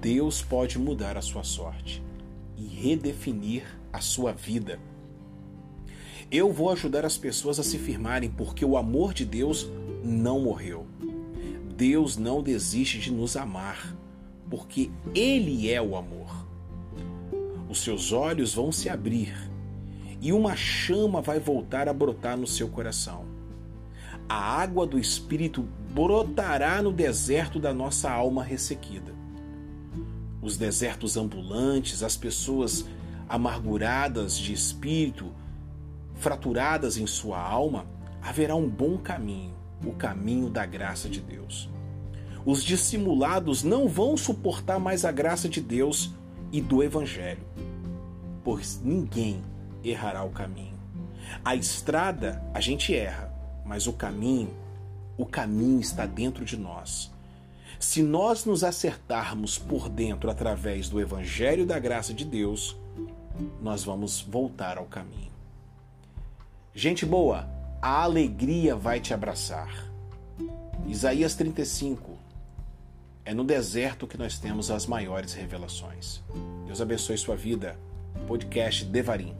Deus pode mudar a sua sorte e redefinir a sua vida. Eu vou ajudar as pessoas a se firmarem porque o amor de Deus não morreu. Deus não desiste de nos amar, porque Ele é o amor. Os seus olhos vão se abrir e uma chama vai voltar a brotar no seu coração. A água do Espírito brotará no deserto da nossa alma ressequida. Os desertos ambulantes, as pessoas amarguradas de espírito, fraturadas em sua alma, haverá um bom caminho, o caminho da graça de Deus. Os dissimulados não vão suportar mais a graça de Deus e do Evangelho, pois ninguém errará o caminho. A estrada a gente erra, mas o caminho, o caminho está dentro de nós. Se nós nos acertarmos por dentro através do Evangelho da graça de Deus, nós vamos voltar ao caminho. Gente boa, a alegria vai te abraçar. Isaías 35. É no deserto que nós temos as maiores revelações. Deus abençoe sua vida. Podcast Devarim.